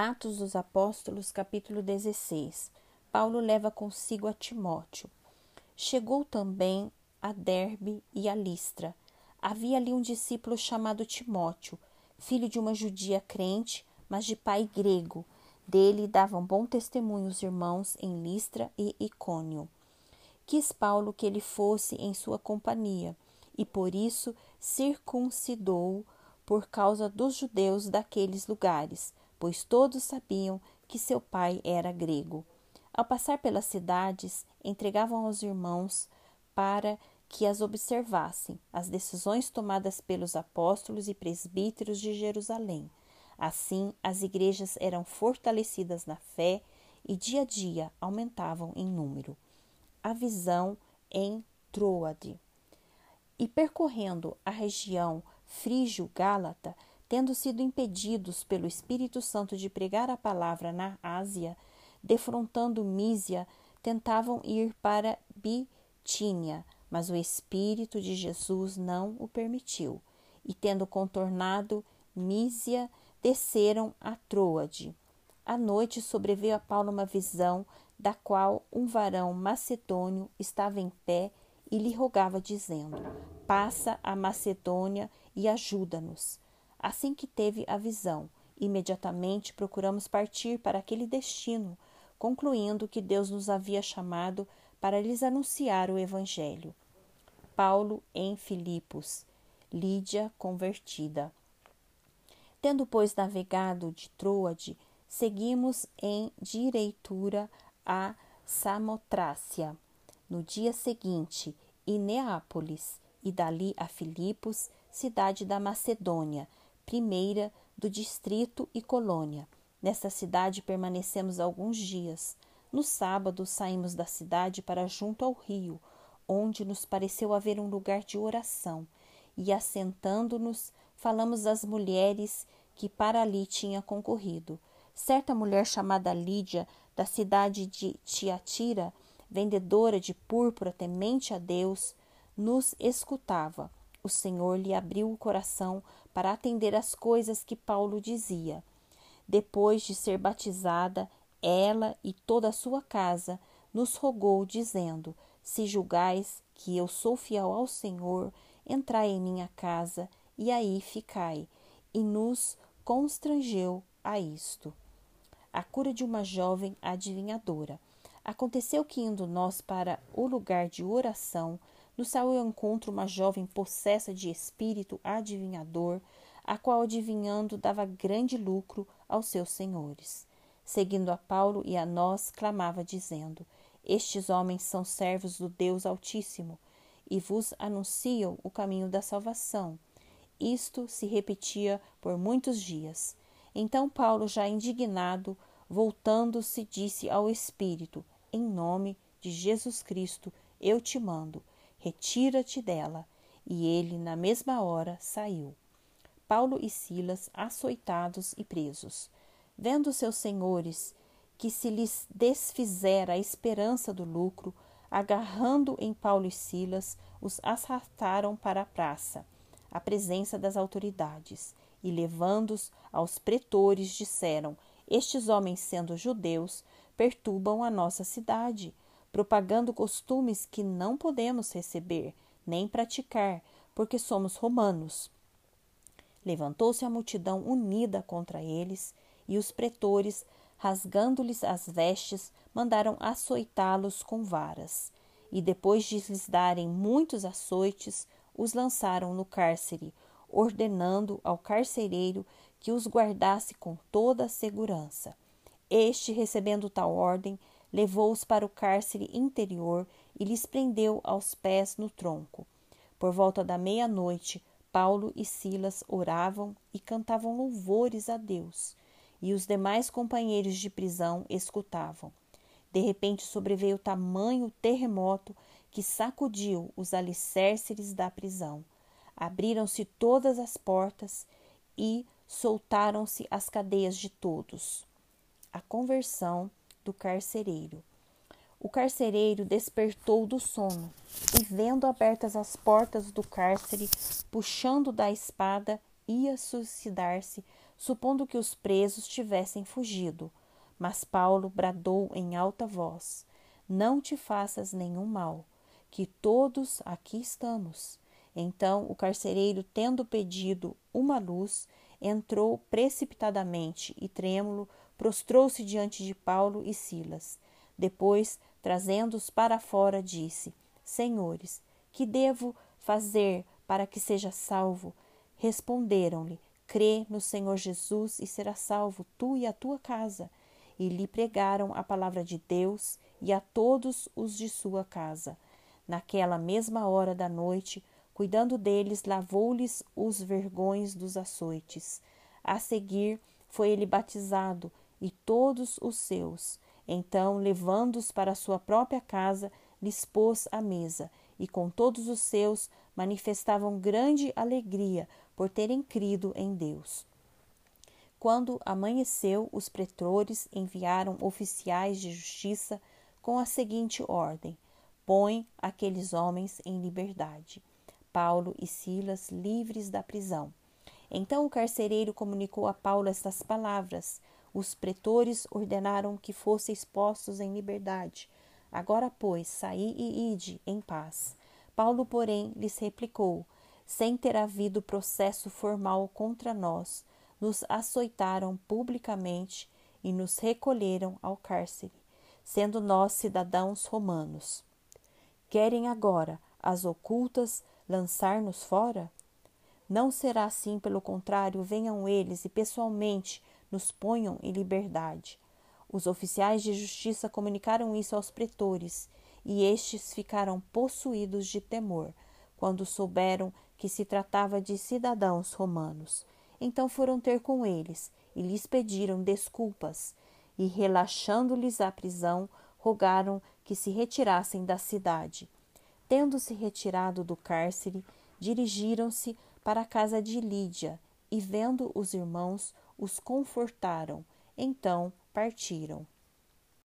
Atos dos Apóstolos, capítulo 16. Paulo leva consigo a Timóteo. Chegou também a Derbe e a Listra. Havia ali um discípulo chamado Timóteo, filho de uma judia crente, mas de pai grego. Dele davam bom testemunho os irmãos em Listra e Icônio. Quis Paulo que ele fosse em sua companhia, e por isso circuncidou por causa dos judeus daqueles lugares, pois todos sabiam que seu pai era grego. Ao passar pelas cidades, entregavam aos irmãos para que as observassem, as decisões tomadas pelos apóstolos e presbíteros de Jerusalém. Assim, as igrejas eram fortalecidas na fé e dia a dia aumentavam em número. A visão em Troade. E percorrendo a região frígio-gálata, tendo sido impedidos pelo Espírito Santo de pregar a palavra na Ásia, defrontando Mísia, tentavam ir para Bitínia, mas o Espírito de Jesus não o permitiu. E tendo contornado Mísia, desceram a Troade. À noite sobreveio a Paulo uma visão, da qual um varão macedônio estava em pé e lhe rogava, dizendo: Passa a Macedônia e ajuda-nos. Assim que teve a visão, imediatamente procuramos partir para aquele destino, concluindo que Deus nos havia chamado para lhes anunciar o Evangelho. Paulo em Filipos, Lídia convertida. Tendo, pois, navegado de Troade, seguimos em direitura a Samotrácia. No dia seguinte, e Neápolis, e dali a Filipos, cidade da Macedônia, primeira do distrito e colônia. Nesta cidade permanecemos alguns dias. No sábado saímos da cidade para junto ao rio, onde nos pareceu haver um lugar de oração, e assentando-nos, falamos às mulheres que para ali tinham concorrido. Certa mulher chamada Lídia, da cidade de Tiatira, vendedora de púrpura temente a Deus, nos escutava. O Senhor lhe abriu o coração para atender às coisas que Paulo dizia. Depois de ser batizada, ela e toda a sua casa nos rogou, dizendo: Se julgais que eu sou fiel ao Senhor, entrai em minha casa e aí ficai. E nos constrangeu a isto. A cura de uma jovem adivinhadora. Aconteceu que, indo nós para o lugar de oração, nos saiu ao encontro uma jovem possessa de espírito adivinhador, a qual, adivinhando, dava grande lucro aos seus senhores. Seguindo a Paulo e a nós, clamava, dizendo: Estes homens são servos do Deus Altíssimo e vos anunciam o caminho da salvação. Isto se repetia por muitos dias. Então Paulo, já indignado, voltando-se, disse ao Espírito: Em nome de Jesus Cristo, eu te mando retira-te dela. E ele, na mesma hora, saiu. Paulo e Silas, açoitados e presos. Vendo seus senhores que se lhes desfizera a esperança do lucro, agarrando em Paulo e Silas, os arrastaram para a praça, à presença das autoridades, e levando-os aos pretores, disseram: Estes homens, sendo judeus, perturbam a nossa cidade propagando costumes que não podemos receber nem praticar, porque somos romanos. Levantou-se a multidão unida contra eles, e os pretores, rasgando-lhes as vestes, mandaram açoitá-los com varas. E depois de lhes darem muitos açoites, os lançaram no cárcere, ordenando ao carcereiro que os guardasse com toda a segurança. Este, recebendo tal ordem, levou-os para o cárcere interior e lhes prendeu aos pés no tronco. Por volta da meia-noite, Paulo e Silas oravam e cantavam louvores a Deus, e os demais companheiros de prisão escutavam. De repente sobreveio tamanho terremoto que sacudiu os alicerces da prisão. Abriram-se todas as portas e soltaram-se as cadeias de todos. A conversão do carcereiro. O carcereiro despertou do sono e, vendo abertas as portas do cárcere, puxando da espada, ia suicidar-se, supondo que os presos tivessem fugido. Mas Paulo bradou em alta voz: Não te faças nenhum mal, que todos aqui estamos. Então o carcereiro, tendo pedido uma luz, entrou precipitadamente e trêmulo, prostrou-se diante de Paulo e Silas. Depois, trazendo-os para fora, disse: Senhores, que devo fazer para que seja salvo? Responderam-lhe: Crê no Senhor Jesus e será salvo tu e a tua casa. E lhe pregaram a palavra de Deus e a todos os de sua casa. Naquela mesma hora da noite, cuidando deles, lavou-lhes os vergões dos açoites. A seguir, foi ele batizado e todos os seus. Então, levando-os para sua própria casa, lhes pôs a mesa, e com todos os seus manifestavam grande alegria por terem crido em Deus. Quando amanheceu, os pretores enviaram oficiais de justiça com a seguinte ordem: Põe aqueles homens em liberdade. Paulo e Silas livres da prisão. Então o carcereiro comunicou a Paulo estas palavras: Os pretores ordenaram que fossem expostos em liberdade. Agora, pois, saí e ide em paz. Paulo, porém, lhes replicou: Sem ter havido processo formal contra nós, nos açoitaram publicamente e nos recolheram ao cárcere, sendo nós cidadãos romanos. Querem agora, as ocultas, lançar-nos fora? Não será assim, pelo contrário, venham eles e pessoalmente nos ponham em liberdade. Os oficiais de justiça comunicaram isso aos pretores, e estes ficaram possuídos de temor quando souberam que se tratava de cidadãos romanos. Então foram ter com eles e lhes pediram desculpas, e relaxando-lhes a prisão, rogaram que se retirassem da cidade. Tendo-se retirado do cárcere, dirigiram-se para a casa de Lídia e, vendo os irmãos, os confortaram. Então partiram.